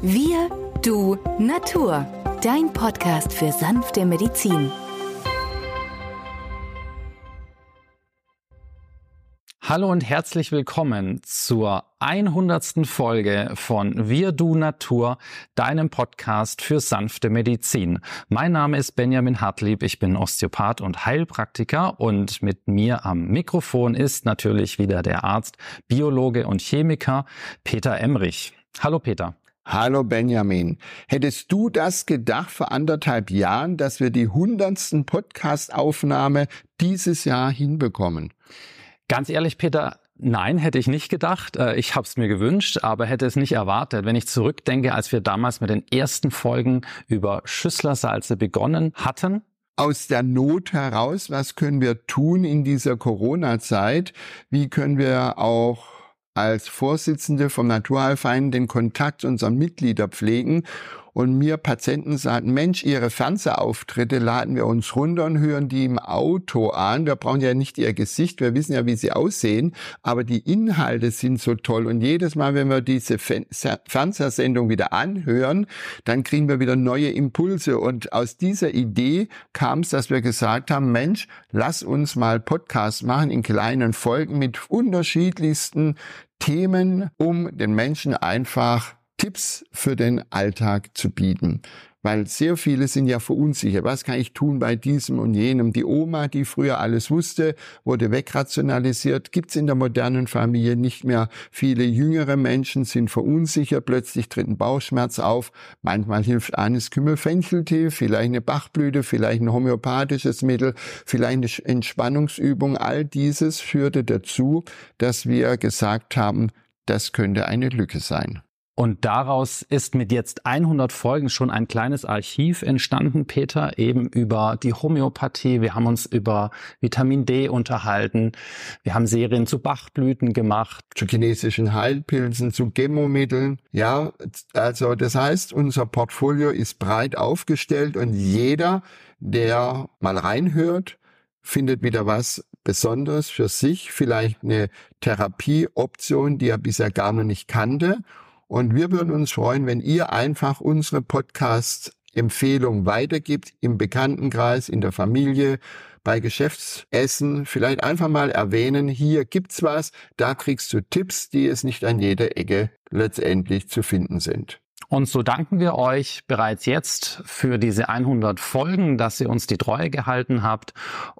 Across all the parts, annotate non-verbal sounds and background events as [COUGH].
Wir, du, Natur. Dein Podcast für sanfte Medizin. Hallo und herzlich willkommen zur 100. Folge von Wir Du Natur, deinem Podcast für sanfte Medizin. Mein Name ist Benjamin Hartlieb, ich bin Osteopath und Heilpraktiker und mit mir am Mikrofon ist natürlich wieder der Arzt, Biologe und Chemiker Peter Emrich. Hallo Peter. Hallo Benjamin. Hättest du das gedacht vor anderthalb Jahren, dass wir die hundertsten Podcast-Aufnahme dieses Jahr hinbekommen? Ganz ehrlich, Peter, Nein, hätte ich nicht gedacht. Äh, ich habe es mir gewünscht, aber hätte es nicht erwartet. Wenn ich zurückdenke, als wir damals mit den ersten Folgen über Schüsslersalze begonnen hatten. Aus der Not heraus, was können wir tun in dieser Corona-Zeit? Wie können wir auch als Vorsitzende vom Naturheilverein den Kontakt unserer Mitglieder pflegen und mir Patienten sagen, Mensch, Ihre Fernsehauftritte laden wir uns runter und hören die im Auto an. Wir brauchen ja nicht Ihr Gesicht, wir wissen ja, wie Sie aussehen, aber die Inhalte sind so toll und jedes Mal, wenn wir diese Fernsehsendung wieder anhören, dann kriegen wir wieder neue Impulse und aus dieser Idee kam es, dass wir gesagt haben, Mensch, lass uns mal Podcast machen in kleinen Folgen mit unterschiedlichsten Themen, um den Menschen einfach Tipps für den Alltag zu bieten. Weil sehr viele sind ja verunsichert. Was kann ich tun bei diesem und jenem? Die Oma, die früher alles wusste, wurde wegrationalisiert. Gibt es in der modernen Familie nicht mehr viele jüngere Menschen, sind verunsichert. Plötzlich tritt ein Bauchschmerz auf. Manchmal hilft eines Kümmelfencheltee, vielleicht eine Bachblüte, vielleicht ein homöopathisches Mittel, vielleicht eine Entspannungsübung. All dieses führte dazu, dass wir gesagt haben, das könnte eine Lücke sein. Und daraus ist mit jetzt 100 Folgen schon ein kleines Archiv entstanden, Peter, eben über die Homöopathie. Wir haben uns über Vitamin D unterhalten. Wir haben Serien zu Bachblüten gemacht. Zu chinesischen Heilpilzen, zu Gemomitteln. Ja, also das heißt, unser Portfolio ist breit aufgestellt und jeder, der mal reinhört, findet wieder was Besonderes für sich, vielleicht eine Therapieoption, die er bisher gar noch nicht kannte und wir würden uns freuen, wenn ihr einfach unsere Podcast-Empfehlung weitergibt im Bekanntenkreis, in der Familie, bei Geschäftsessen. Vielleicht einfach mal erwähnen, hier gibt's was, da kriegst du Tipps, die es nicht an jeder Ecke letztendlich zu finden sind. Und so danken wir euch bereits jetzt für diese 100 Folgen, dass ihr uns die Treue gehalten habt.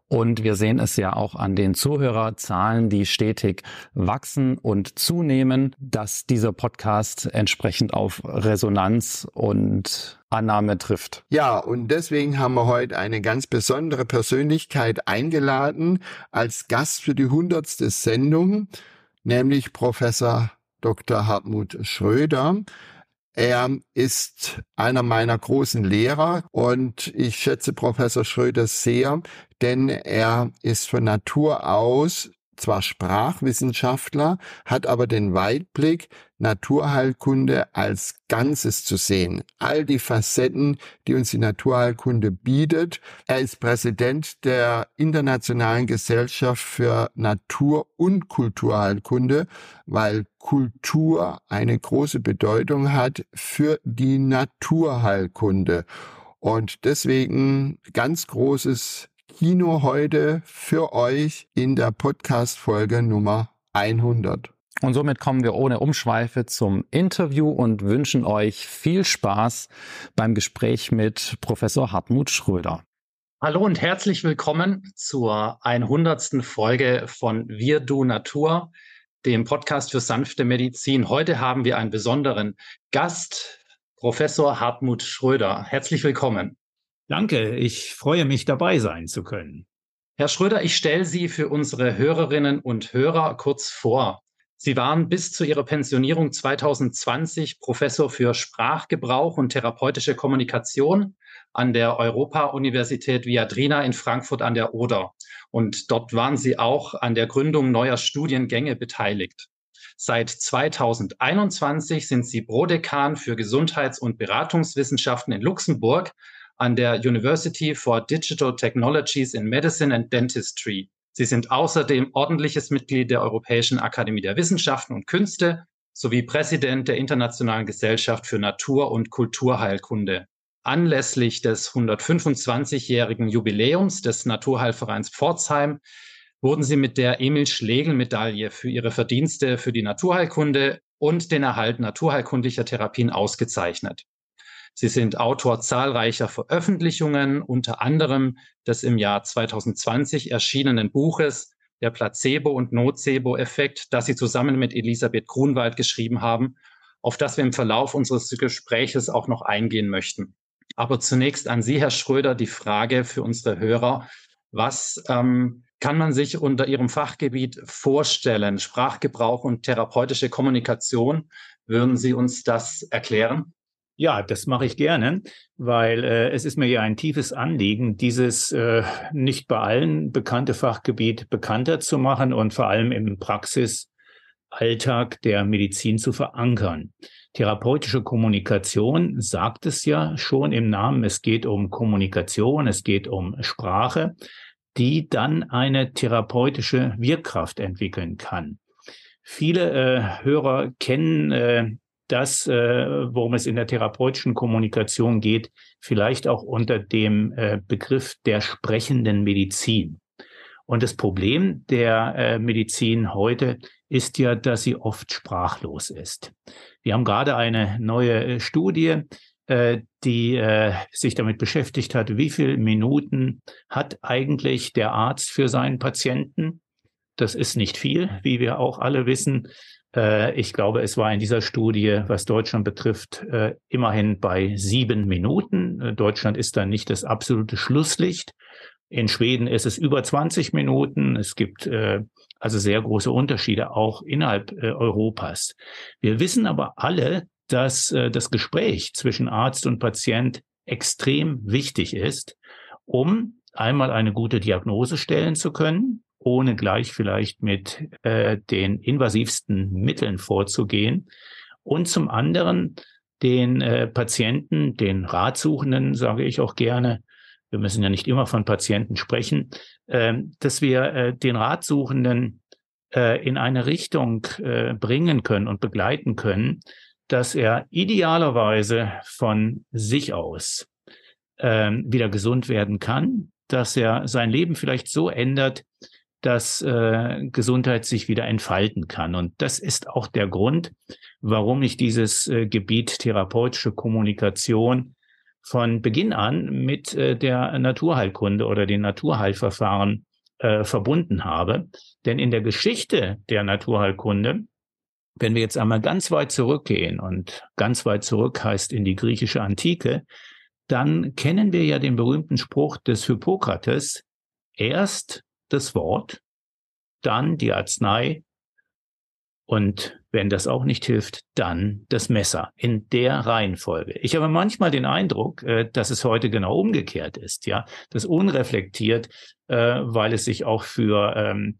Und wir sehen es ja auch an den Zuhörerzahlen, die stetig wachsen und zunehmen, dass dieser Podcast entsprechend auf Resonanz und Annahme trifft. Ja, und deswegen haben wir heute eine ganz besondere Persönlichkeit eingeladen als Gast für die hundertste Sendung, nämlich Professor Dr. Hartmut Schröder. Er ist einer meiner großen Lehrer und ich schätze Professor Schröder sehr, denn er ist von Natur aus zwar Sprachwissenschaftler, hat aber den Weitblick, Naturheilkunde als Ganzes zu sehen. All die Facetten, die uns die Naturheilkunde bietet. Er ist Präsident der Internationalen Gesellschaft für Natur- und Kulturheilkunde, weil Kultur eine große Bedeutung hat für die Naturheilkunde. Und deswegen ganz großes Kino heute für euch in der Podcast-Folge Nummer 100. Und somit kommen wir ohne Umschweife zum Interview und wünschen euch viel Spaß beim Gespräch mit Professor Hartmut Schröder. Hallo und herzlich willkommen zur 100. Folge von Wir Du Natur, dem Podcast für sanfte Medizin. Heute haben wir einen besonderen Gast, Professor Hartmut Schröder. Herzlich willkommen. Danke, ich freue mich dabei sein zu können. Herr Schröder, ich stelle Sie für unsere Hörerinnen und Hörer kurz vor. Sie waren bis zu Ihrer Pensionierung 2020 Professor für Sprachgebrauch und therapeutische Kommunikation an der Europa-Universität Viadrina in Frankfurt an der Oder. Und dort waren Sie auch an der Gründung neuer Studiengänge beteiligt. Seit 2021 sind Sie Prodekan für Gesundheits- und Beratungswissenschaften in Luxemburg an der University for Digital Technologies in Medicine and Dentistry. Sie sind außerdem ordentliches Mitglied der Europäischen Akademie der Wissenschaften und Künste sowie Präsident der Internationalen Gesellschaft für Natur- und Kulturheilkunde. Anlässlich des 125-jährigen Jubiläums des Naturheilvereins Pforzheim wurden sie mit der Emil Schlegel-Medaille für ihre Verdienste für die Naturheilkunde und den Erhalt naturheilkundlicher Therapien ausgezeichnet. Sie sind Autor zahlreicher Veröffentlichungen, unter anderem des im Jahr 2020 erschienenen Buches Der Placebo- und Nocebo-Effekt, das Sie zusammen mit Elisabeth Grunwald geschrieben haben, auf das wir im Verlauf unseres Gespräches auch noch eingehen möchten. Aber zunächst an Sie, Herr Schröder, die Frage für unsere Hörer. Was ähm, kann man sich unter Ihrem Fachgebiet vorstellen? Sprachgebrauch und therapeutische Kommunikation. Würden Sie uns das erklären? Ja, das mache ich gerne, weil äh, es ist mir ja ein tiefes Anliegen, dieses äh, nicht bei allen bekannte Fachgebiet bekannter zu machen und vor allem im Praxisalltag der Medizin zu verankern. Therapeutische Kommunikation sagt es ja schon im Namen. Es geht um Kommunikation, es geht um Sprache, die dann eine therapeutische Wirkkraft entwickeln kann. Viele äh, Hörer kennen äh, das, äh, worum es in der therapeutischen Kommunikation geht, vielleicht auch unter dem äh, Begriff der sprechenden Medizin. Und das Problem der äh, Medizin heute ist ja, dass sie oft sprachlos ist. Wir haben gerade eine neue äh, Studie, äh, die äh, sich damit beschäftigt hat, wie viele Minuten hat eigentlich der Arzt für seinen Patienten. Das ist nicht viel, wie wir auch alle wissen. Äh, ich glaube, es war in dieser Studie, was Deutschland betrifft, äh, immerhin bei sieben Minuten. Äh, Deutschland ist da nicht das absolute Schlusslicht. In Schweden ist es über 20 Minuten. Es gibt also sehr große Unterschiede auch innerhalb Europas. Wir wissen aber alle, dass das Gespräch zwischen Arzt und Patient extrem wichtig ist, um einmal eine gute Diagnose stellen zu können, ohne gleich vielleicht mit äh, den invasivsten Mitteln vorzugehen. Und zum anderen den äh, Patienten, den Ratsuchenden, sage ich auch gerne, wir müssen ja nicht immer von Patienten sprechen, äh, dass wir äh, den Ratsuchenden äh, in eine Richtung äh, bringen können und begleiten können, dass er idealerweise von sich aus äh, wieder gesund werden kann, dass er sein Leben vielleicht so ändert, dass äh, Gesundheit sich wieder entfalten kann. Und das ist auch der Grund, warum ich dieses äh, Gebiet therapeutische Kommunikation von Beginn an mit äh, der Naturheilkunde oder den Naturheilverfahren äh, verbunden habe. Denn in der Geschichte der Naturheilkunde, wenn wir jetzt einmal ganz weit zurückgehen und ganz weit zurück heißt in die griechische Antike, dann kennen wir ja den berühmten Spruch des Hippokrates, erst das Wort, dann die Arznei und wenn das auch nicht hilft, dann das Messer in der Reihenfolge. Ich habe manchmal den Eindruck, äh, dass es heute genau umgekehrt ist, ja, das unreflektiert, äh, weil es sich auch für ähm,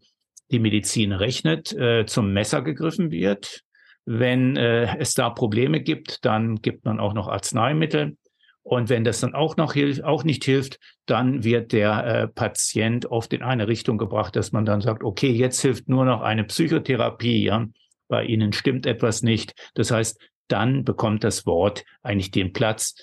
die Medizin rechnet, äh, zum Messer gegriffen wird. Wenn es da Probleme gibt, dann gibt man auch noch Arzneimittel. Und wenn das dann auch noch hilft, auch nicht hilft, dann wird der äh, Patient oft in eine Richtung gebracht, dass man dann sagt, okay, jetzt hilft nur noch eine Psychotherapie, ja, bei Ihnen stimmt etwas nicht. Das heißt, dann bekommt das Wort eigentlich den Platz,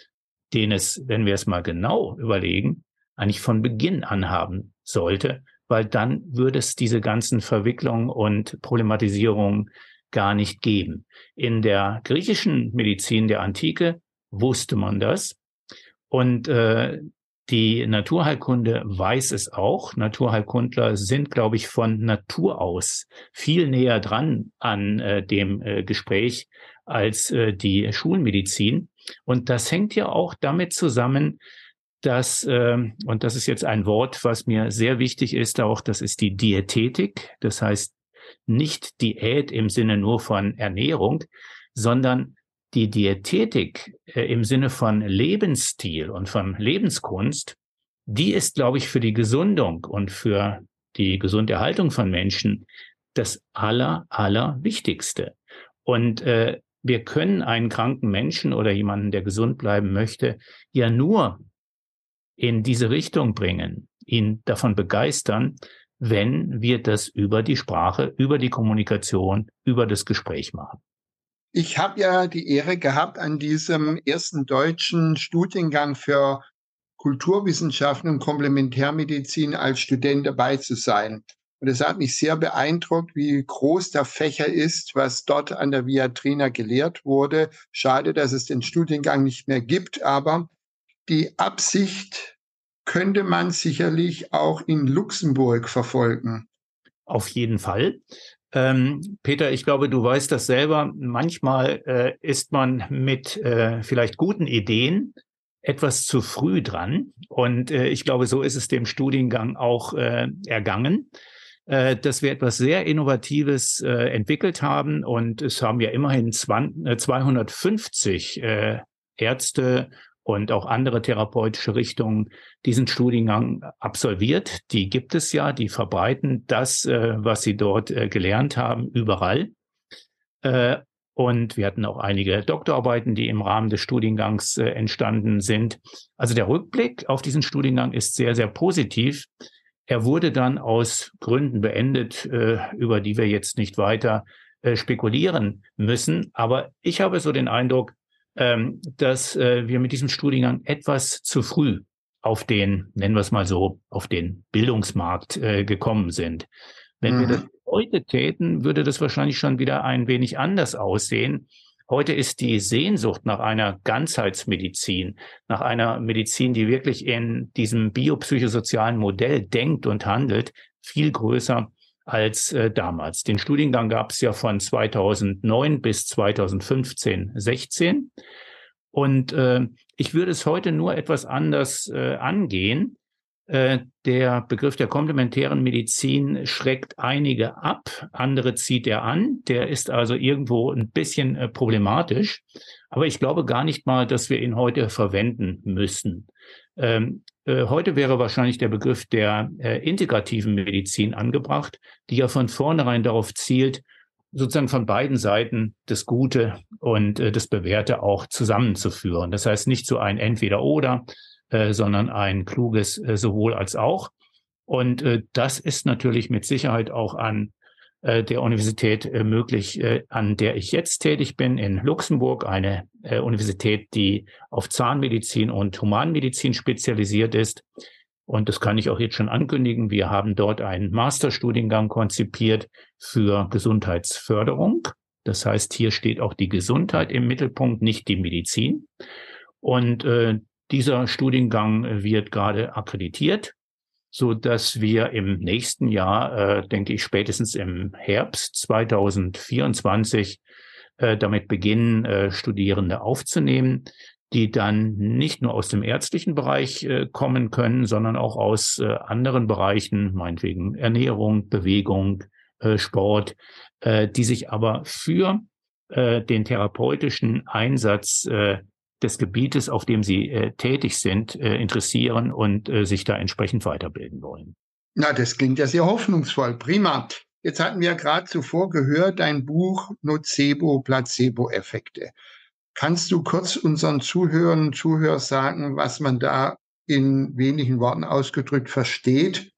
den es, wenn wir es mal genau überlegen, eigentlich von Beginn an haben sollte, weil dann würde es diese ganzen Verwicklungen und Problematisierungen gar nicht geben. In der griechischen Medizin der Antike wusste man das. Und äh, die Naturheilkunde weiß es auch. Naturheilkundler sind, glaube ich, von Natur aus viel näher dran an äh, dem äh, Gespräch als äh, die Schulmedizin. Und das hängt ja auch damit zusammen, dass, äh, und das ist jetzt ein Wort, was mir sehr wichtig ist, auch das ist die Diätetik. Das heißt nicht Diät im Sinne nur von Ernährung, sondern die Diätetik äh, im Sinne von Lebensstil und von Lebenskunst, die ist, glaube ich, für die Gesundung und für die Gesunderhaltung von Menschen das aller, aller Wichtigste. Und äh, wir können einen kranken Menschen oder jemanden, der gesund bleiben möchte, ja nur in diese Richtung bringen, ihn davon begeistern, wenn wir das über die Sprache, über die Kommunikation, über das Gespräch machen. Ich habe ja die Ehre gehabt, an diesem ersten deutschen Studiengang für Kulturwissenschaften und Komplementärmedizin als Student dabei zu sein. Und es hat mich sehr beeindruckt, wie groß der Fächer ist, was dort an der Viatrina gelehrt wurde. Schade, dass es den Studiengang nicht mehr gibt, aber die Absicht könnte man sicherlich auch in Luxemburg verfolgen. Auf jeden Fall. Ähm, Peter, ich glaube, du weißt das selber. Manchmal äh, ist man mit äh, vielleicht guten Ideen etwas zu früh dran. Und äh, ich glaube, so ist es dem Studiengang auch äh, ergangen, äh, dass wir etwas sehr Innovatives äh, entwickelt haben. Und es haben ja immerhin 20, 250 Ärzte und auch andere therapeutische Richtungen diesen Studiengang absolviert. Die gibt es ja, die verbreiten das, äh, was sie dort äh, gelernt haben, überall. Äh, und wir hatten auch einige Doktorarbeiten, die im Rahmen des Studiengangs äh, entstanden sind. Also der Rückblick auf diesen Studiengang ist sehr, sehr positiv. Er wurde dann aus Gründen beendet, äh, über die wir jetzt nicht weiter äh, spekulieren müssen. Aber ich habe so den Eindruck, ähm, dass äh, wir mit diesem Studiengang etwas zu früh auf den, nennen wir es mal so, auf den Bildungsmarkt äh, gekommen sind. Wenn mhm. wir das heute täten, würde das wahrscheinlich schon wieder ein wenig anders aussehen. Heute ist die Sehnsucht nach einer Ganzheitsmedizin, nach einer Medizin, die wirklich in diesem biopsychosozialen Modell denkt und handelt, viel größer als äh, damals. Den Studiengang gab es ja von 2009 bis 2015, 16. Und äh, ich würde es heute nur etwas anders äh, angehen. Äh, der Begriff der komplementären Medizin schreckt einige ab, andere zieht er an. Der ist also irgendwo ein bisschen äh, problematisch. Aber ich glaube gar nicht mal, dass wir ihn heute verwenden müssen. Ähm, äh, heute wäre wahrscheinlich der Begriff der äh, integrativen Medizin angebracht, die ja von vornherein darauf zielt, sozusagen von beiden Seiten das Gute und äh, das Bewährte auch zusammenzuführen. Das heißt nicht so ein Entweder-Oder, äh, sondern ein kluges äh, sowohl als auch. Und äh, das ist natürlich mit Sicherheit auch an der Universität äh, möglich, äh, an der ich jetzt tätig bin, in Luxemburg, eine Universität, die auf Zahnmedizin und Humanmedizin spezialisiert ist. Und das kann ich auch jetzt schon ankündigen. Wir haben dort einen Masterstudiengang konzipiert für Gesundheitsförderung. Das heißt, hier steht auch die Gesundheit im Mittelpunkt, nicht die Medizin. Und äh, dieser Studiengang wird gerade akkreditiert so dass wir im nächsten Jahr, äh, denke ich, spätestens im Herbst 2024 äh, damit beginnen, äh, Studierende aufzunehmen, die dann nicht nur aus dem ärztlichen Bereich äh, kommen können, sondern auch aus äh, anderen Bereichen, meinetwegen Ernährung, Bewegung, äh, Sport, äh, die sich aber für äh, den therapeutischen Einsatz äh, des Gebietes, auf dem sie äh, tätig sind, äh, interessieren und äh, sich da entsprechend weiterbilden wollen. Na, das klingt ja sehr hoffnungsvoll. Prima. Jetzt hatten wir gerade zuvor gehört, dein Buch Nocebo-Placebo-Effekte. Kannst du kurz unseren Zuhörern und Zuhörern sagen, was man da in wenigen Worten ausgedrückt versteht?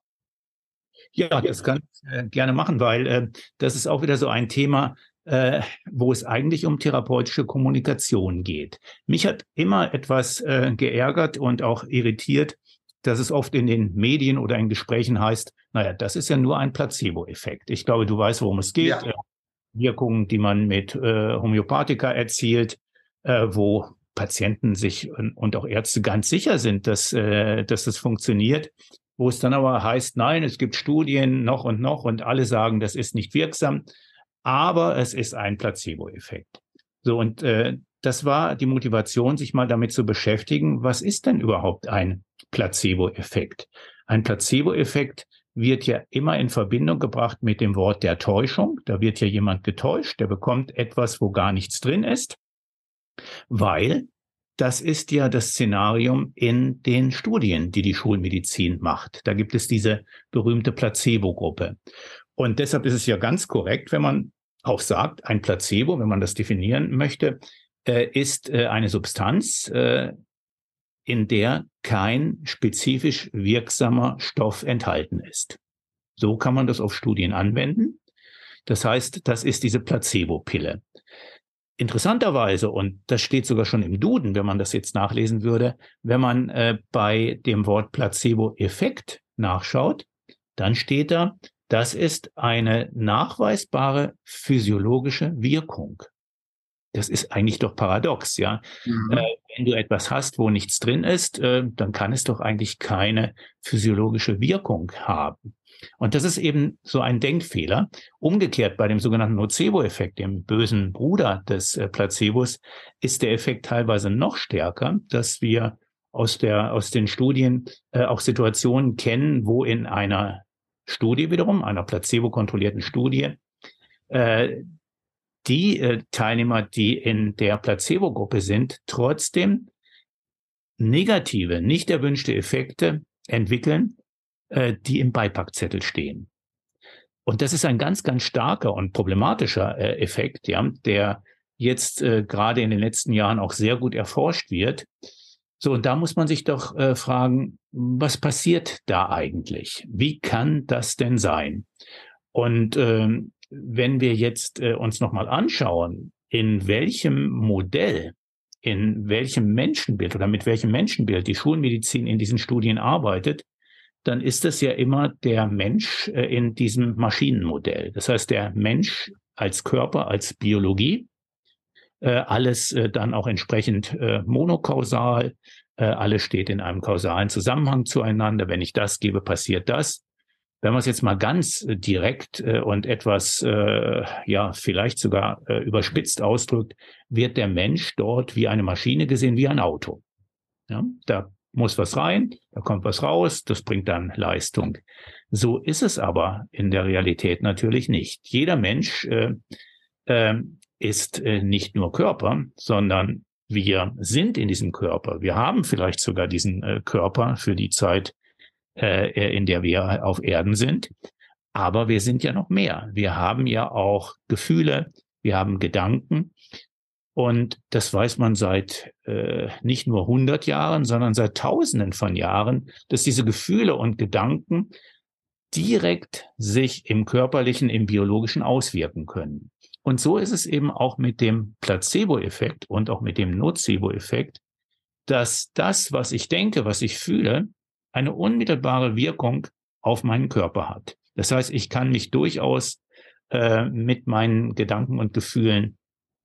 Ja, das kann ich äh, gerne machen, weil äh, das ist auch wieder so ein Thema, äh, wo es eigentlich um therapeutische Kommunikation geht. Mich hat immer etwas äh, geärgert und auch irritiert, dass es oft in den Medien oder in Gesprächen heißt, naja, das ist ja nur ein Placebo-Effekt. Ich glaube, du weißt, worum es geht. Ja. Äh, Wirkungen, die man mit äh, Homöopathika erzielt, äh, wo Patienten sich und auch Ärzte ganz sicher sind, dass, äh, dass das funktioniert, wo es dann aber heißt, nein, es gibt Studien noch und noch und alle sagen, das ist nicht wirksam aber es ist ein Placebo-Effekt. So, und äh, das war die Motivation, sich mal damit zu beschäftigen, was ist denn überhaupt ein Placebo-Effekt? Ein Placebo-Effekt wird ja immer in Verbindung gebracht mit dem Wort der Täuschung. Da wird ja jemand getäuscht, der bekommt etwas, wo gar nichts drin ist, weil das ist ja das Szenarium in den Studien, die die Schulmedizin macht. Da gibt es diese berühmte Placebo-Gruppe. Und deshalb ist es ja ganz korrekt, wenn man auch sagt, ein Placebo, wenn man das definieren möchte, äh, ist äh, eine Substanz, äh, in der kein spezifisch wirksamer Stoff enthalten ist. So kann man das auf Studien anwenden. Das heißt, das ist diese Placebo-Pille. Interessanterweise, und das steht sogar schon im Duden, wenn man das jetzt nachlesen würde, wenn man äh, bei dem Wort Placebo-Effekt nachschaut, dann steht da, das ist eine nachweisbare physiologische Wirkung. Das ist eigentlich doch paradox, ja. Mhm. Äh, wenn du etwas hast, wo nichts drin ist, äh, dann kann es doch eigentlich keine physiologische Wirkung haben. Und das ist eben so ein Denkfehler. Umgekehrt bei dem sogenannten Nocebo-Effekt, dem bösen Bruder des äh, Placebos, ist der Effekt teilweise noch stärker, dass wir aus der, aus den Studien äh, auch Situationen kennen, wo in einer Studie wiederum, einer placebo-kontrollierten Studie, äh, die äh, Teilnehmer, die in der Placebo-Gruppe sind, trotzdem negative, nicht erwünschte Effekte entwickeln, äh, die im Beipackzettel stehen. Und das ist ein ganz, ganz starker und problematischer äh, Effekt, ja, der jetzt äh, gerade in den letzten Jahren auch sehr gut erforscht wird. So, und da muss man sich doch äh, fragen, was passiert da eigentlich? Wie kann das denn sein? Und ähm, wenn wir jetzt äh, uns nochmal anschauen, in welchem Modell, in welchem Menschenbild oder mit welchem Menschenbild die Schulmedizin in diesen Studien arbeitet, dann ist es ja immer der Mensch äh, in diesem Maschinenmodell. Das heißt, der Mensch als Körper, als Biologie, alles äh, dann auch entsprechend monokausal, alles steht in einem kausalen Zusammenhang zueinander. Wenn ich das gebe, passiert das. Wenn man es jetzt mal ganz direkt und etwas, ja, vielleicht sogar überspitzt ausdrückt, wird der Mensch dort wie eine Maschine gesehen, wie ein Auto. Ja, da muss was rein, da kommt was raus, das bringt dann Leistung. So ist es aber in der Realität natürlich nicht. Jeder Mensch äh, äh, ist äh, nicht nur Körper, sondern wir sind in diesem Körper. Wir haben vielleicht sogar diesen äh, Körper für die Zeit, äh, in der wir auf Erden sind. Aber wir sind ja noch mehr. Wir haben ja auch Gefühle, wir haben Gedanken, und das weiß man seit äh, nicht nur 100 Jahren, sondern seit Tausenden von Jahren, dass diese Gefühle und Gedanken direkt sich im körperlichen, im biologischen auswirken können. Und so ist es eben auch mit dem Placebo-Effekt und auch mit dem Nocebo-Effekt, dass das, was ich denke, was ich fühle, eine unmittelbare Wirkung auf meinen Körper hat. Das heißt, ich kann mich durchaus äh, mit meinen Gedanken und Gefühlen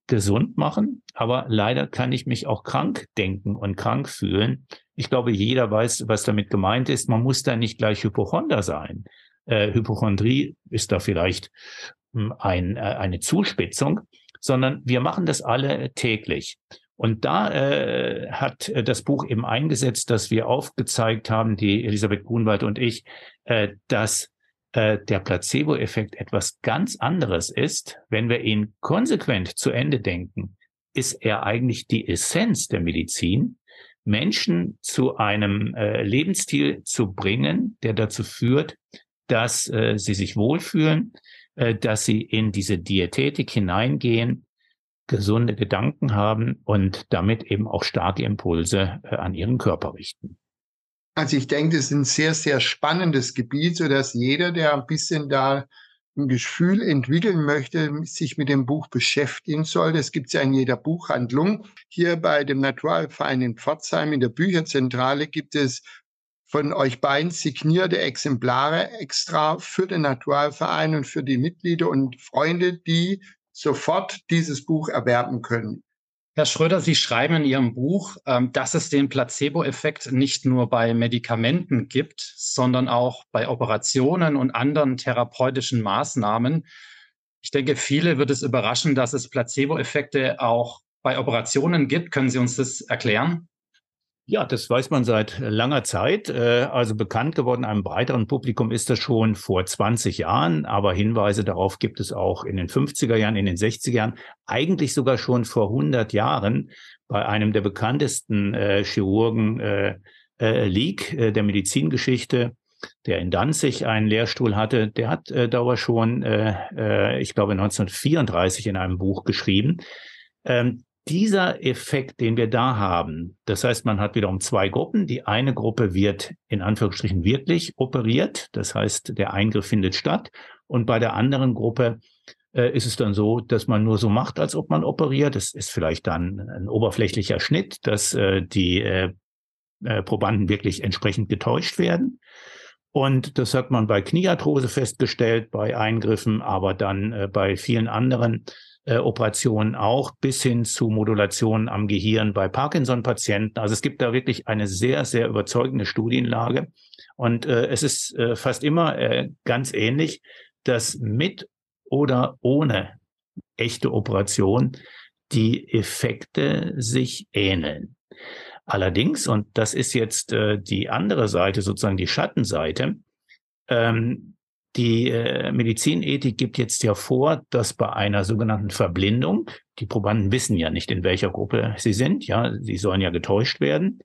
gesund machen, aber leider kann ich mich auch krank denken und krank fühlen. Ich glaube, jeder weiß, was damit gemeint ist. Man muss da nicht gleich Hypochonder sein. Äh, Hypochondrie ist da vielleicht ein, äh, eine Zuspitzung, sondern wir machen das alle täglich. Und da äh, hat äh, das Buch eben eingesetzt, dass wir aufgezeigt haben, die Elisabeth Grunwald und ich, äh, dass äh, der Placebo-Effekt etwas ganz anderes ist, wenn wir ihn konsequent zu Ende denken, ist er eigentlich die Essenz der Medizin, Menschen zu einem äh, Lebensstil zu bringen, der dazu führt, dass äh, sie sich wohlfühlen, äh, dass sie in diese Diätetik hineingehen, gesunde Gedanken haben und damit eben auch starke Impulse äh, an ihren Körper richten. Also ich denke, das ist ein sehr, sehr spannendes Gebiet, so dass jeder, der ein bisschen da ein Gefühl entwickeln möchte, sich mit dem Buch beschäftigen soll. Das gibt es ja in jeder Buchhandlung. Hier bei dem Naturalverein in Pforzheim in der Bücherzentrale gibt es von euch beiden signierte Exemplare extra für den Naturalverein und für die Mitglieder und Freunde, die sofort dieses Buch erwerben können. Herr Schröder, Sie schreiben in Ihrem Buch, ähm, dass es den Placebo-Effekt nicht nur bei Medikamenten gibt, sondern auch bei Operationen und anderen therapeutischen Maßnahmen. Ich denke, viele wird es überraschen, dass es Placebo-Effekte auch bei Operationen gibt. Können Sie uns das erklären? Ja, das weiß man seit langer Zeit. Äh, also bekannt geworden einem breiteren Publikum ist das schon vor 20 Jahren, aber Hinweise darauf gibt es auch in den 50er Jahren, in den 60er Jahren, eigentlich sogar schon vor 100 Jahren bei einem der bekanntesten äh, Chirurgen äh, äh, Leak äh, der Medizingeschichte, der in Danzig einen Lehrstuhl hatte, der hat äh, darüber schon, äh, äh, ich glaube, 1934 in einem Buch geschrieben. Ähm, dieser Effekt, den wir da haben, das heißt, man hat wiederum zwei Gruppen. Die eine Gruppe wird in Anführungsstrichen wirklich operiert, das heißt, der Eingriff findet statt. Und bei der anderen Gruppe äh, ist es dann so, dass man nur so macht, als ob man operiert. Das ist vielleicht dann ein oberflächlicher Schnitt, dass äh, die äh, äh, Probanden wirklich entsprechend getäuscht werden. Und das hat man bei Kniearthrose festgestellt, bei Eingriffen, aber dann äh, bei vielen anderen äh, Operationen auch bis hin zu Modulationen am Gehirn bei Parkinson-Patienten. Also es gibt da wirklich eine sehr, sehr überzeugende Studienlage. Und äh, es ist äh, fast immer äh, ganz ähnlich, dass mit oder ohne echte Operation die Effekte sich ähneln. Allerdings, und das ist jetzt äh, die andere Seite, sozusagen die Schattenseite, ähm, die äh, Medizinethik gibt jetzt ja vor, dass bei einer sogenannten Verblindung, die Probanden wissen ja nicht, in welcher Gruppe sie sind, ja, sie sollen ja getäuscht werden,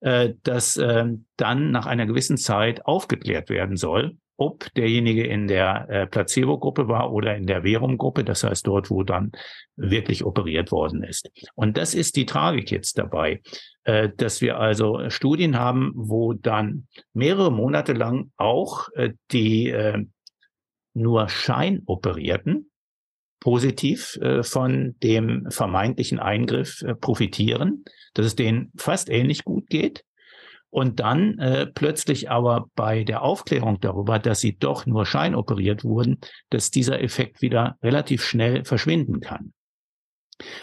äh, dass äh, dann nach einer gewissen Zeit aufgeklärt werden soll, ob derjenige in der äh, Placebo-Gruppe war oder in der Verum-Gruppe, das heißt dort, wo dann wirklich operiert worden ist. Und das ist die Tragik jetzt dabei, äh, dass wir also Studien haben, wo dann mehrere Monate lang auch äh, die äh, nur Scheinoperierten positiv äh, von dem vermeintlichen Eingriff äh, profitieren, dass es denen fast ähnlich gut geht und dann äh, plötzlich aber bei der Aufklärung darüber, dass sie doch nur scheinoperiert wurden, dass dieser Effekt wieder relativ schnell verschwinden kann.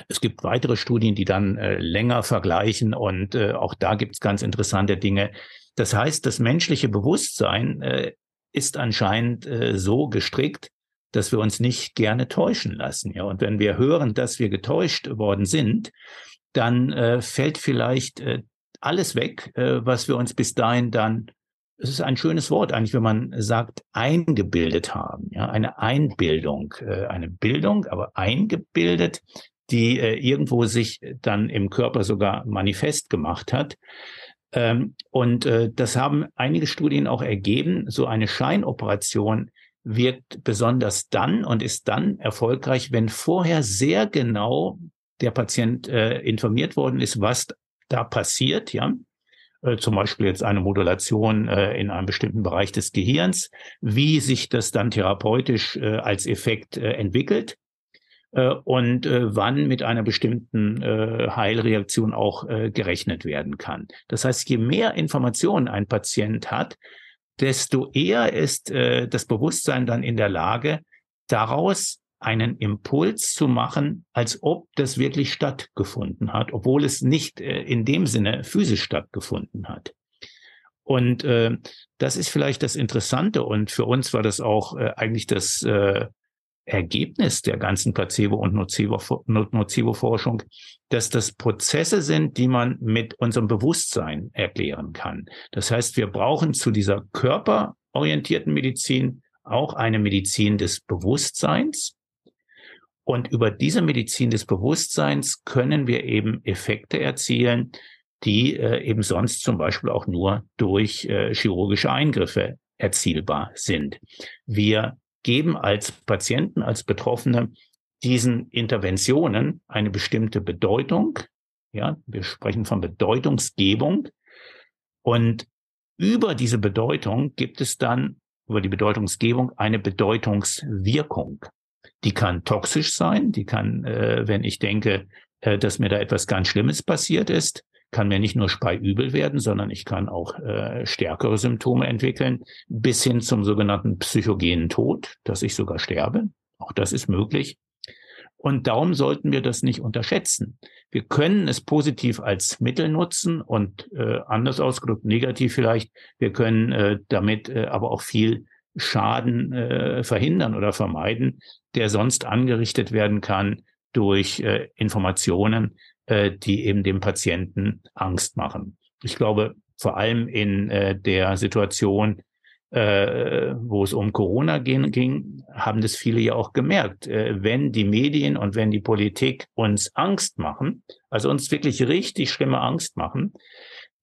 Es gibt weitere Studien, die dann äh, länger vergleichen und äh, auch da gibt es ganz interessante Dinge. Das heißt, das menschliche Bewusstsein äh, ist anscheinend äh, so gestrickt, dass wir uns nicht gerne täuschen lassen. Ja, und wenn wir hören, dass wir getäuscht worden sind, dann äh, fällt vielleicht äh, alles weg, äh, was wir uns bis dahin dann, es ist ein schönes Wort eigentlich, wenn man sagt, eingebildet haben. Ja, eine Einbildung, äh, eine Bildung, aber eingebildet, die äh, irgendwo sich dann im Körper sogar manifest gemacht hat. Ähm, und das haben einige Studien auch ergeben. So eine Scheinoperation wirkt besonders dann und ist dann erfolgreich, wenn vorher sehr genau der Patient äh, informiert worden ist, was da passiert, ja. Äh, zum Beispiel jetzt eine Modulation äh, in einem bestimmten Bereich des Gehirns, wie sich das dann therapeutisch äh, als Effekt entwickelt und wann mit einer bestimmten Heilreaktion auch gerechnet werden kann. Das heißt, je mehr Informationen ein Patient hat, desto eher ist das Bewusstsein dann in der Lage, daraus einen Impuls zu machen, als ob das wirklich stattgefunden hat, obwohl es nicht äh, in dem Sinne physisch stattgefunden hat. Und äh, das ist vielleicht das Interessante und für uns war das auch äh, eigentlich das äh, Ergebnis der ganzen Placebo- und Nocebo-Forschung, dass das Prozesse sind, die man mit unserem Bewusstsein erklären kann. Das heißt, wir brauchen zu dieser körperorientierten Medizin auch eine Medizin des Bewusstseins, und über diese Medizin des Bewusstseins können wir eben Effekte erzielen, die äh, eben sonst zum Beispiel auch nur durch äh, chirurgische Eingriffe erzielbar sind. Wir geben als Patienten, als Betroffene diesen Interventionen eine bestimmte Bedeutung. Ja, wir sprechen von Bedeutungsgebung. Und über diese Bedeutung gibt es dann, über die Bedeutungsgebung, eine Bedeutungswirkung. Die kann toxisch sein, die kann, äh, wenn ich denke, äh, dass mir da etwas ganz Schlimmes passiert ist, kann mir nicht nur speiübel werden, sondern ich kann auch äh, stärkere Symptome entwickeln, bis hin zum sogenannten psychogenen Tod, dass ich sogar sterbe. Auch das ist möglich. Und darum sollten wir das nicht unterschätzen. Wir können es positiv als Mittel nutzen und äh, anders ausgedrückt negativ vielleicht. Wir können äh, damit äh, aber auch viel Schaden äh, verhindern oder vermeiden, der sonst angerichtet werden kann durch äh, Informationen, äh, die eben dem Patienten Angst machen. Ich glaube, vor allem in äh, der Situation, äh, wo es um Corona ging, ging, haben das viele ja auch gemerkt. Äh, wenn die Medien und wenn die Politik uns Angst machen, also uns wirklich richtig schlimme Angst machen,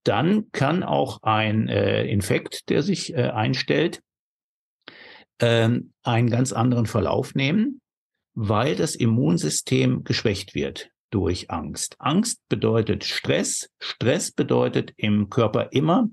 dann kann auch ein äh, Infekt, der sich äh, einstellt, ähm, einen ganz anderen Verlauf nehmen, weil das Immunsystem geschwächt wird durch Angst. Angst bedeutet Stress. Stress bedeutet im Körper immer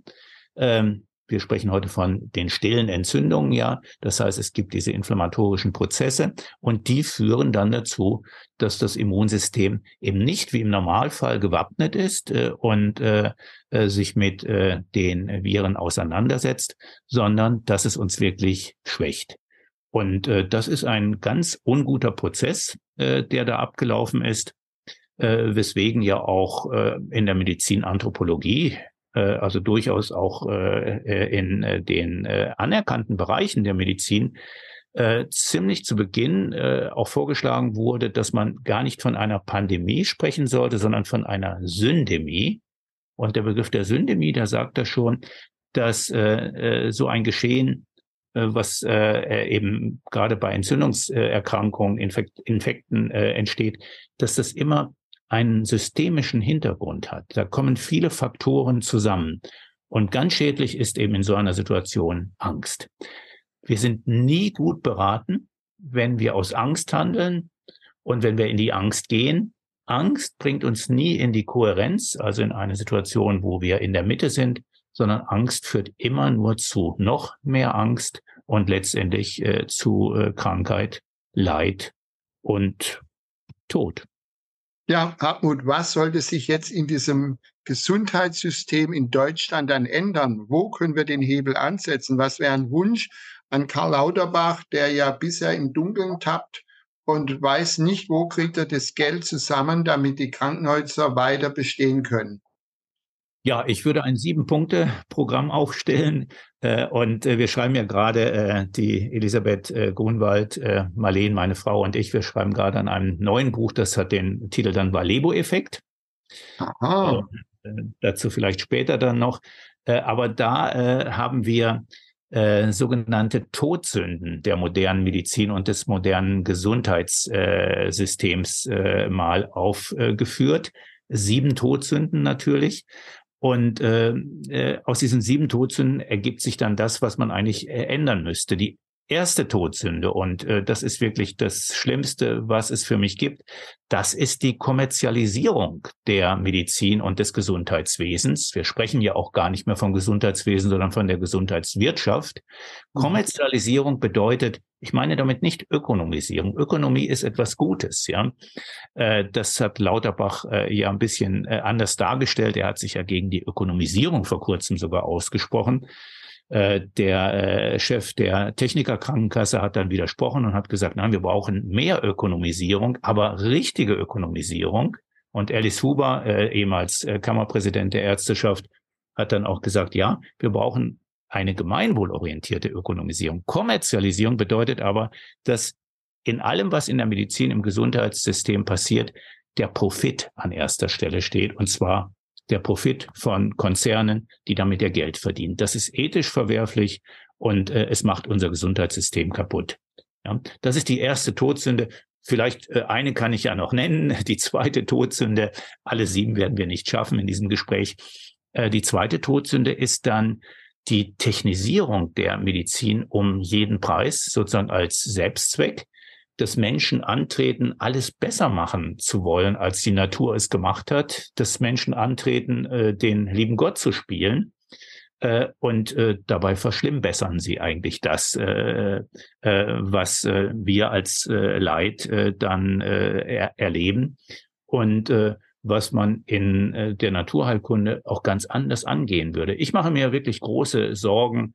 ähm, Wir sprechen heute von den stillen Entzündungen, ja. Das heißt, es gibt diese inflammatorischen Prozesse und die führen dann dazu, dass das Immunsystem eben nicht wie im Normalfall gewappnet ist äh, und äh, äh, sich mit äh, den Viren auseinandersetzt, sondern dass es uns wirklich schwächt. Und äh, das ist ein ganz unguter Prozess, äh, der da abgelaufen ist, äh, weswegen ja auch äh, in der Medizinanthropologie also durchaus auch äh, äh, in den anerkannten Bereichen der Medizin ziemlich zu Beginn auch vorgeschlagen wurde, dass man gar nicht von einer Pandemie sprechen sollte, sondern von einer Syndemie. Und der Begriff der Syndemie, da sagt er schon, dass so ein Geschehen was äh, eben gerade bei Entzündungserkrankungen, Infekt, Infekten äh, entsteht, dass das immer einen systemischen Hintergrund hat. Da kommen viele Faktoren zusammen. Und ganz schädlich ist eben in so einer Situation Angst. Wir sind nie gut beraten, wenn wir aus Angst handeln und wenn wir in die Angst gehen. Angst bringt uns nie in die Kohärenz, also in eine Situation, wo wir in der Mitte sind, sondern Angst führt immer nur zu noch mehr Angst und letztendlich äh, zu äh, Krankheit, Leid und Tod. Ja, Hartmut, was sollte sich jetzt in diesem Gesundheitssystem in Deutschland dann ändern? Wo können wir den Hebel ansetzen? Was wäre ein Wunsch an Karl Lauterbach, der ja bisher im Dunkeln tappt und weiß nicht, wo kriegt er das Geld zusammen, damit die Krankenhäuser weiter bestehen können? Ja, ich würde ein Sieben-Punkte-Programm aufstellen. Äh, und äh, wir schreiben ja gerade, äh, die Elisabeth Grunwald, Marleen, meine Frau und ich, wir schreiben gerade an einem neuen Buch, das hat den Titel dann Valebo-Effekt. Aha. Dazu vielleicht später dann noch. Aber da haben wir sogenannte Todsünden der modernen Medizin und des modernen Gesundheitssystems mal aufgeführt. Sieben Todsünden natürlich. Und äh, äh, aus diesen sieben Todsünden ergibt sich dann das, was man eigentlich äh, ändern müsste. Die erste Todsünde, und äh, das ist wirklich das Schlimmste, was es für mich gibt, das ist die Kommerzialisierung der Medizin und des Gesundheitswesens. Wir sprechen ja auch gar nicht mehr vom Gesundheitswesen, sondern von der Gesundheitswirtschaft. Mhm. Kommerzialisierung bedeutet, ich meine damit nicht Ökonomisierung. Ökonomie ist etwas Gutes, ja. Äh, das hat Lauterbach äh, ja ein bisschen äh, anders dargestellt. Er hat sich ja gegen die Ökonomisierung vor kurzem sogar ausgesprochen. Äh, der äh, Chef der Technikerkrankenkasse hat dann widersprochen und hat gesagt, nein, wir brauchen mehr Ökonomisierung, aber richtige Ökonomisierung. Und Alice Huber, äh, ehemals äh, Kammerpräsident der Ärzteschaft, hat dann auch gesagt, ja, wir brauchen eine gemeinwohlorientierte Ökonomisierung. Kommerzialisierung bedeutet aber, dass in allem, was in der Medizin, im Gesundheitssystem passiert, der Profit an erster Stelle steht, und zwar der Profit von Konzernen, die damit ihr Geld verdienen. Das ist ethisch verwerflich und äh, es macht unser Gesundheitssystem kaputt. Ja, das ist die erste Todsünde. Vielleicht äh, eine kann ich ja noch nennen. [LAUGHS] Die zweite Todsünde, alle sieben werden wir nicht schaffen in diesem Gespräch. Äh, die zweite Todsünde ist dann die Technisierung der Medizin um jeden Preis, sozusagen als Selbstzweck dass Menschen antreten, alles besser machen zu wollen, als die Natur es gemacht hat, dass Menschen antreten, äh, den lieben Gott zu spielen. Äh, und äh, dabei verschlimmbessern sie eigentlich das, äh, äh, was äh, wir als Leid dann er erleben und was man in der Naturheilkunde auch ganz anders angehen würde. Ich mache mir wirklich große Sorgen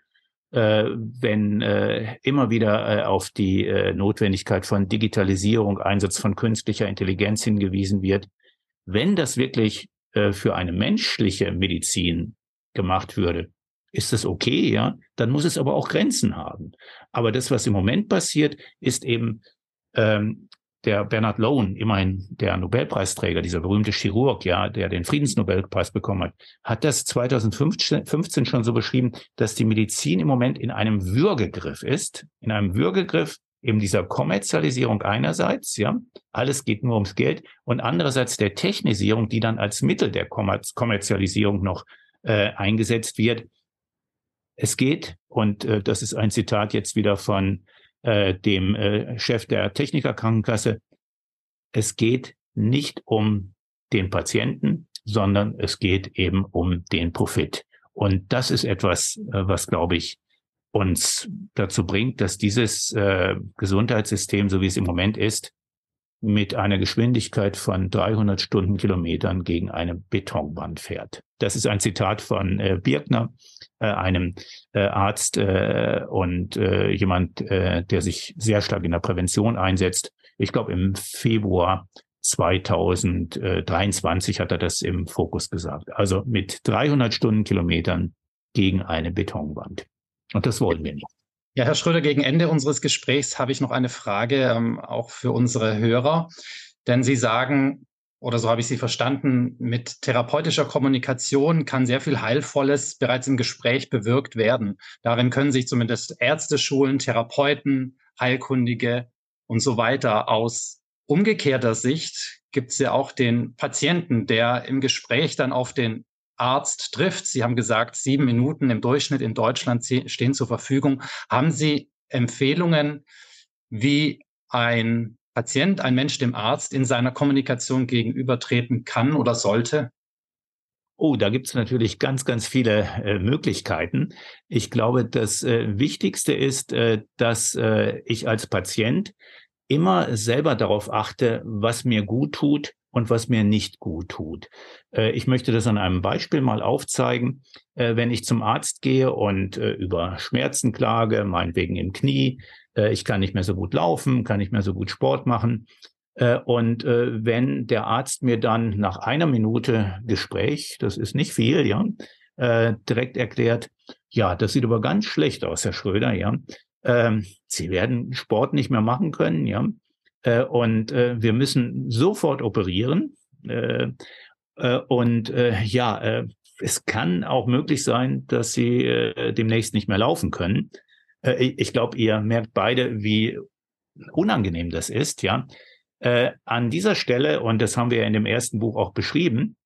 wenn äh, immer wieder äh, auf die äh, Notwendigkeit von Digitalisierung, Einsatz von künstlicher Intelligenz hingewiesen wird. Wenn das wirklich äh, für eine menschliche Medizin gemacht würde, ist das okay, ja? Dann muss es aber auch Grenzen haben. Aber das, was im Moment passiert, ist eben ähm, der Bernard Lowen, immerhin der Nobelpreisträger, dieser berühmte Chirurg, ja, der den Friedensnobelpreis bekommen hat, hat das 2015 schon so beschrieben, dass die Medizin im Moment in einem Würgegriff ist, in einem Würgegriff eben dieser Kommerzialisierung einerseits, ja, alles geht nur ums Geld und andererseits der Technisierung, die dann als Mittel der Kommerzialisierung noch äh, eingesetzt wird. Es geht, und äh, das ist ein Zitat jetzt wieder von äh, dem äh, Chef der Technikerkrankenkasse, es geht nicht um den Patienten, sondern es geht eben um den Profit. Und das ist etwas, äh, was, glaube ich, uns dazu bringt, dass dieses äh, Gesundheitssystem, so wie es im Moment ist, mit einer Geschwindigkeit von 300 Stundenkilometern gegen eine Betonwand fährt. Das ist ein Zitat von äh, Birkner, äh, einem äh, Arzt äh, und äh, jemand, äh, der sich sehr stark in der Prävention einsetzt. Ich glaube, im Februar 2023 hat er das im Fokus gesagt. Also mit 300 Stundenkilometern gegen eine Betonwand. Und das wollen wir nicht. Ja, Herr Schröder, gegen Ende unseres Gesprächs habe ich noch eine Frage, ähm, auch für unsere Hörer. Denn Sie sagen, oder so habe ich Sie verstanden, mit therapeutischer Kommunikation kann sehr viel Heilvolles bereits im Gespräch bewirkt werden. Darin können sich zumindest Ärzte schulen, Therapeuten, Heilkundige und so weiter. Aus umgekehrter Sicht gibt es ja auch den Patienten, der im Gespräch dann auf den Arzt trifft. Sie haben gesagt, sieben Minuten im Durchschnitt in Deutschland stehen zur Verfügung. Haben Sie Empfehlungen, wie ein Patient, ein Mensch dem Arzt in seiner Kommunikation gegenübertreten kann oder sollte? Oh, da gibt es natürlich ganz, ganz viele äh, Möglichkeiten. Ich glaube, das äh, Wichtigste ist, äh, dass äh, ich als Patient immer selber darauf achte, was mir gut tut und was mir nicht gut tut. Äh, ich möchte das an einem Beispiel mal aufzeigen. Äh, wenn ich zum Arzt gehe und über Schmerzen klage, meinetwegen im Knie, ich kann nicht mehr so gut laufen, kann nicht mehr so gut Sport machen. Und wenn der Arzt mir dann nach einer Minute Gespräch, das ist nicht viel, ja, direkt erklärt, ja, das sieht aber ganz schlecht aus, Herr Schröder, ja. Ähm, Sie werden Sport nicht mehr machen können, ja. Äh, und äh, wir müssen sofort operieren. Äh, äh, und äh, ja, äh, es kann auch möglich sein, dass sie äh, demnächst nicht mehr laufen können. Äh, ich glaube, ihr merkt beide, wie unangenehm das ist, ja. Äh, an dieser Stelle, und das haben wir ja in dem ersten Buch auch beschrieben,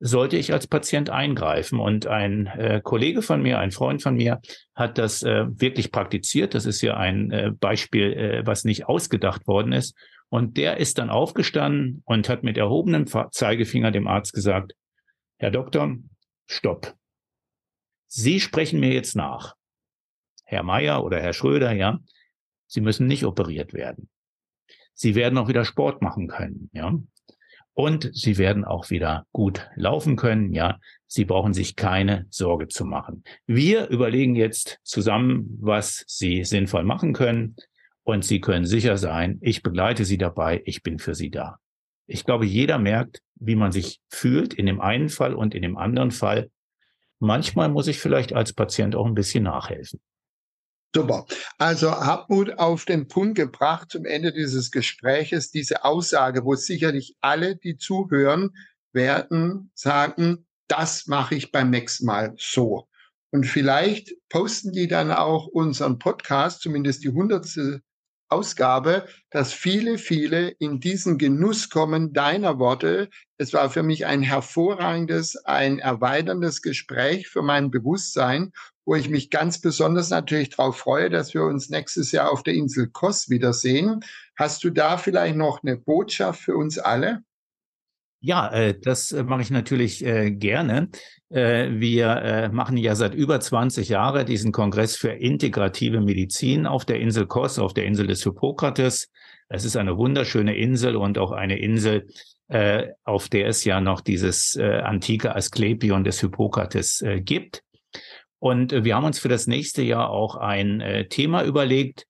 sollte ich als Patient eingreifen. Und ein äh, Kollege von mir, ein Freund von mir, hat das äh, wirklich praktiziert. Das ist ja ein äh, Beispiel, äh, was nicht ausgedacht worden ist. Und der ist dann aufgestanden und hat mit erhobenem Zeigefinger dem Arzt gesagt, Herr Doktor, stopp. Sie sprechen mir jetzt nach. Herr Meier oder Herr Schröder, ja, Sie müssen nicht operiert werden. Sie werden auch wieder Sport machen können, ja. Und sie werden auch wieder gut laufen können. Ja, sie brauchen sich keine Sorge zu machen. Wir überlegen jetzt zusammen, was sie sinnvoll machen können. Und sie können sicher sein, ich begleite sie dabei, ich bin für sie da. Ich glaube, jeder merkt, wie man sich fühlt in dem einen Fall und in dem anderen Fall. Manchmal muss ich vielleicht als Patient auch ein bisschen nachhelfen. Super. Also Hartmut auf den Punkt gebracht zum Ende dieses Gespräches, diese Aussage, wo sicherlich alle, die zuhören, werden sagen, das mache ich beim nächsten Mal so. Und vielleicht posten die dann auch unseren Podcast, zumindest die hundertste Ausgabe, dass viele, viele in diesen Genuss kommen deiner Worte. Es war für mich ein hervorragendes, ein erweiterndes Gespräch für mein Bewusstsein wo ich mich ganz besonders natürlich darauf freue, dass wir uns nächstes Jahr auf der Insel Kos wiedersehen. Hast du da vielleicht noch eine Botschaft für uns alle? Ja, äh, das äh, mache ich natürlich äh, gerne. Wir machen ja seit über 20 Jahren diesen Kongress für integrative Medizin auf der Insel Kos, auf der Insel des Hippokrates. Es ist eine wunderschöne Insel und auch eine Insel, auf der es ja noch dieses antike Asklepion des Hippokrates gibt. Und äh, wir haben uns für das nächste Jahr auch ein äh, Thema überlegt.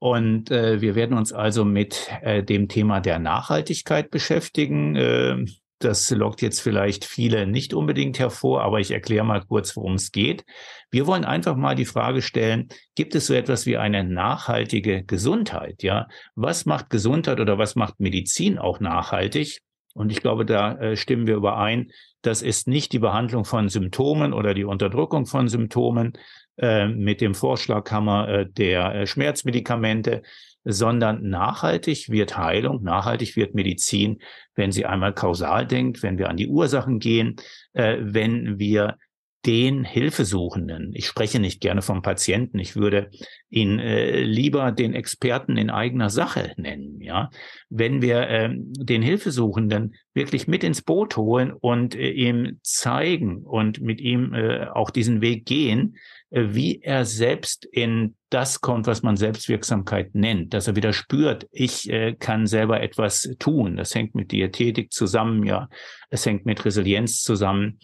Und äh, wir werden uns also mit dem Thema der Nachhaltigkeit beschäftigen. Äh, das lockt jetzt vielleicht viele nicht unbedingt hervor, aber ich erkläre mal kurz, worum es geht. Wir wollen einfach mal die Frage stellen, gibt es so etwas wie eine nachhaltige Gesundheit? Ja, was macht Gesundheit oder was macht Medizin auch nachhaltig? Und ich glaube, da äh, stimmen wir überein. Das ist nicht die Behandlung von Symptomen oder die Unterdrückung von Symptomen äh, mit dem Vorschlaghammer äh, der äh, Schmerzmedikamente, sondern nachhaltig wird Heilung, nachhaltig wird Medizin, wenn sie einmal kausal denkt, wenn wir an die Ursachen gehen, äh, wenn wir den Hilfesuchenden. Ich spreche nicht gerne vom Patienten. Ich würde ihn äh, lieber den Experten in eigener Sache nennen. Ja, wenn wir äh, den Hilfesuchenden wirklich mit ins Boot holen und äh, ihm zeigen und mit ihm äh, auch diesen Weg gehen, äh, wie er selbst in das kommt, was man Selbstwirksamkeit nennt, dass er wieder spürt, ich äh, kann selber etwas tun. Das hängt mit Diätetik zusammen, ja, es hängt mit Resilienz zusammen.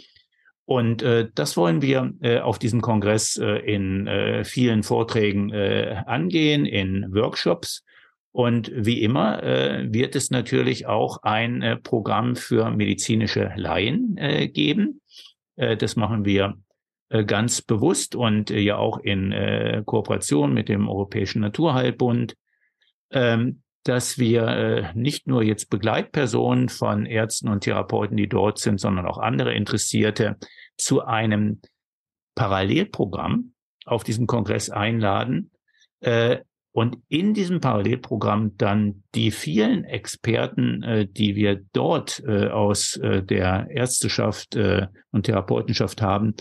Und äh, das wollen wir äh, auf diesem Kongress äh, in äh, vielen Vorträgen äh, angehen, in Workshops. Und wie immer äh, wird es natürlich auch ein äh, Programm für medizinische Laien äh, geben. Äh, das machen wir äh, ganz bewusst und äh, ja auch in äh, Kooperation mit dem Europäischen Naturheilbund, ähm, dass wir äh, nicht nur jetzt Begleitpersonen von Ärzten und Therapeuten, die dort sind, sondern auch andere Interessierte zu einem Parallelprogramm auf diesem Kongress einladen äh, und in diesem Parallelprogramm dann die vielen Experten, äh, die wir dort aus der Ärzteschaft und Therapeutenschaft haben,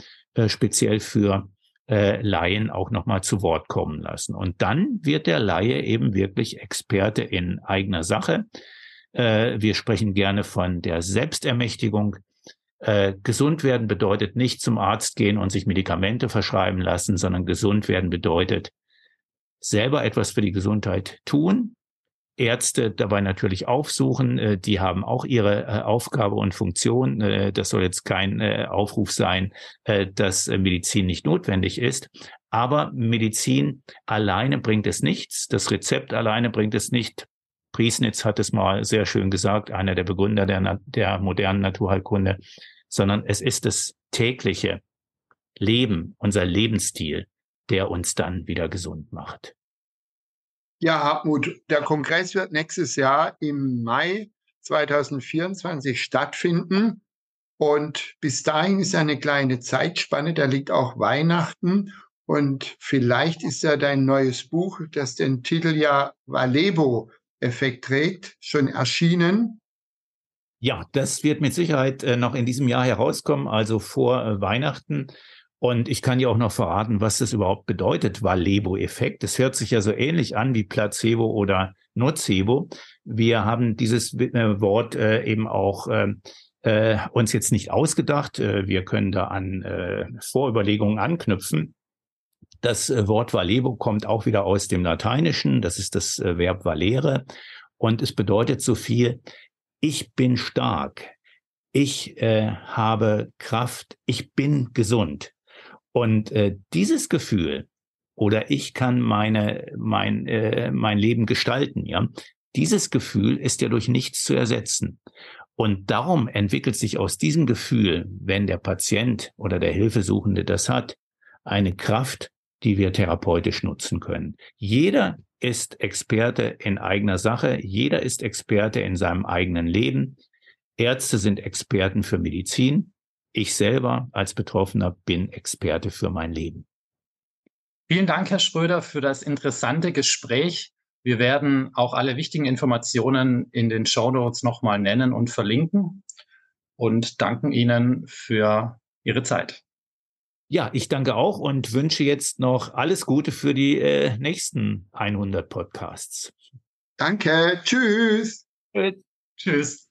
speziell für äh, Laien auch nochmal zu Wort kommen lassen. Und dann wird der Laie eben wirklich Experte in eigener Sache. Äh, wir sprechen gerne von der Selbstermächtigung. Äh, gesund werden bedeutet nicht zum Arzt gehen und sich Medikamente verschreiben lassen, sondern gesund werden bedeutet selber etwas für die Gesundheit tun, Ärzte dabei natürlich aufsuchen. Äh, die haben auch ihre äh, Aufgabe und Funktion. Das soll jetzt kein Aufruf sein, dass Medizin nicht notwendig ist. Aber Medizin alleine bringt es nichts. Das Rezept alleine bringt es nicht. Priesnitz hat es mal sehr schön gesagt, einer der Begründer der, der modernen Naturheilkunde sondern es ist das tägliche Leben, unser Lebensstil, der uns dann wieder gesund macht. Ja, Hartmut, der Kongress wird nächstes Jahr im Mai 2024 stattfinden. Und bis dahin ist eine kleine Zeitspanne, da liegt auch Weihnachten. Und vielleicht ist ja dein neues Buch, das den Titel ja Valebo-Effekt trägt, schon erschienen. Ja, das wird mit Sicherheit äh, noch in diesem Jahr herauskommen, also vor äh, Weihnachten. Und ich kann dir auch noch verraten, was das überhaupt bedeutet, Valebo-Effekt. Es hört sich ja so ähnlich an wie Placebo oder Nocebo. Wir haben dieses äh, Wort äh, eben auch ähm, äh, uns jetzt nicht ausgedacht. Äh, wir können da an äh, Vorüberlegungen anknüpfen. Das äh, Wort Valebo kommt auch wieder aus dem Lateinischen. Das ist das äh, Verb valere. Und es bedeutet so viel, ich bin stark, ich äh, habe Kraft, ich bin gesund. Und äh, dieses Gefühl oder ich kann meine mein äh, mein Leben gestalten, ja. Dieses Gefühl ist ja durch nichts zu ersetzen. Und darum entwickelt sich aus diesem Gefühl, wenn der Patient oder der Hilfesuchende das hat, eine Kraft, die wir therapeutisch nutzen können. Jeder ist Experte in eigener Sache. Jeder ist Experte in seinem eigenen Leben. Ärzte sind Experten für Medizin. Ich selber als Betroffener bin Experte für mein Leben. Vielen Dank, Herr Schröder, für das interessante Gespräch. Wir werden auch alle wichtigen Informationen in den Show Notes nochmal nennen und verlinken und danken Ihnen für Ihre Zeit. Ja, ich danke auch und wünsche jetzt noch alles Gute für die äh, nächsten 100 Podcasts. Danke, tschüss. Äh, tschüss.